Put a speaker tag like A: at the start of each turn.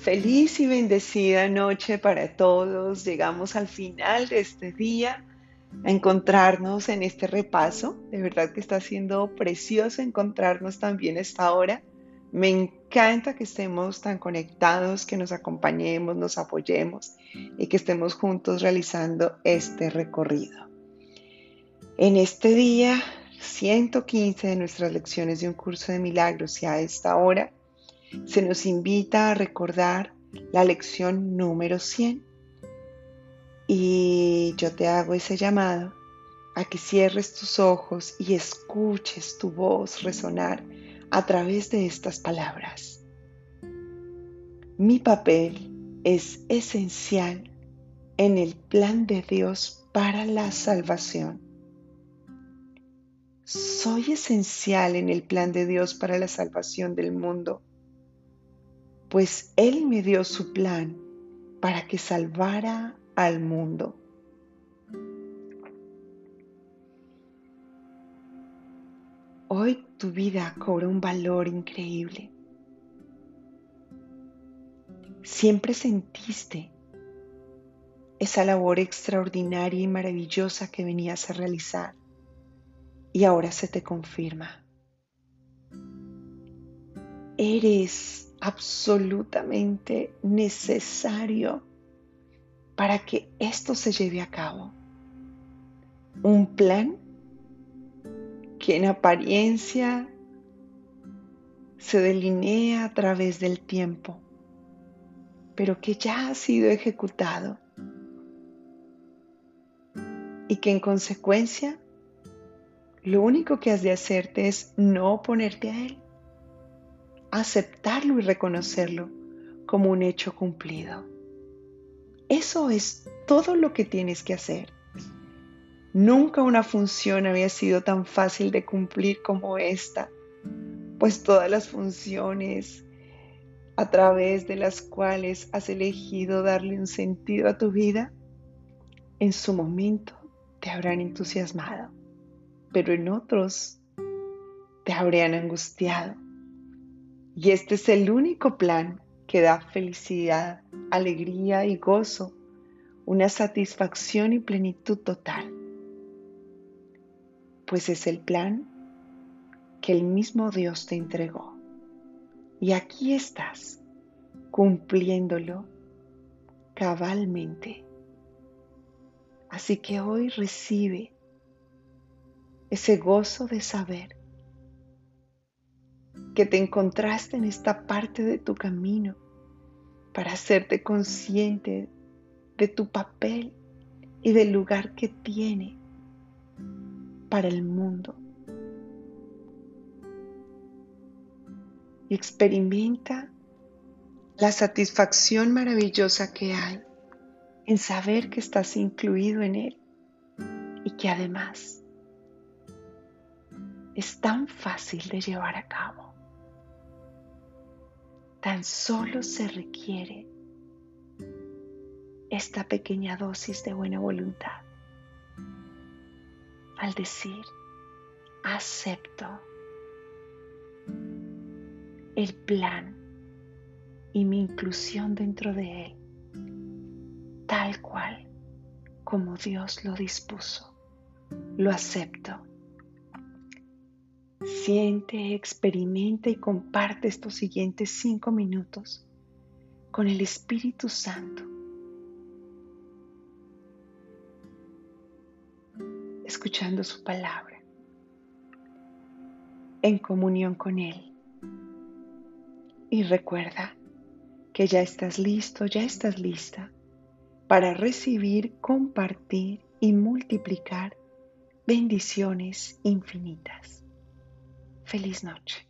A: Feliz y bendecida noche para todos. Llegamos al final de este día a encontrarnos en este repaso. De verdad que está siendo precioso encontrarnos también esta hora. Me encanta que estemos tan conectados, que nos acompañemos, nos apoyemos y que estemos juntos realizando este recorrido. En este día 115 de nuestras lecciones de un curso de milagros y a esta hora se nos invita a recordar la lección número 100. Y yo te hago ese llamado a que cierres tus ojos y escuches tu voz resonar a través de estas palabras. Mi papel es esencial en el plan de Dios para la salvación. Soy esencial en el plan de Dios para la salvación del mundo pues Él me dio su plan para que salvara al mundo. Hoy tu vida cobra un valor increíble. Siempre sentiste esa labor extraordinaria y maravillosa que venías a realizar y ahora se te confirma. Eres absolutamente necesario para que esto se lleve a cabo. Un plan que en apariencia se delinea a través del tiempo, pero que ya ha sido ejecutado y que en consecuencia lo único que has de hacerte es no oponerte a él aceptarlo y reconocerlo como un hecho cumplido. Eso es todo lo que tienes que hacer. Nunca una función había sido tan fácil de cumplir como esta, pues todas las funciones a través de las cuales has elegido darle un sentido a tu vida, en su momento te habrán entusiasmado, pero en otros te habrían angustiado y este es el único plan que da felicidad, alegría y gozo, una satisfacción y plenitud total. Pues es el plan que el mismo Dios te entregó. Y aquí estás, cumpliéndolo cabalmente. Así que hoy recibe ese gozo de saber que te encontraste en esta parte de tu camino para hacerte consciente de tu papel y del lugar que tiene para el mundo. Y experimenta la satisfacción maravillosa que hay en saber que estás incluido en él y que además es tan fácil de llevar a cabo. Tan solo se requiere esta pequeña dosis de buena voluntad al decir, acepto el plan y mi inclusión dentro de él, tal cual como Dios lo dispuso. Lo acepto Siente, experimenta y comparte estos siguientes cinco minutos con el Espíritu Santo. Escuchando su palabra, en comunión con Él. Y recuerda que ya estás listo, ya estás lista para recibir, compartir y multiplicar bendiciones infinitas. Feliz noche.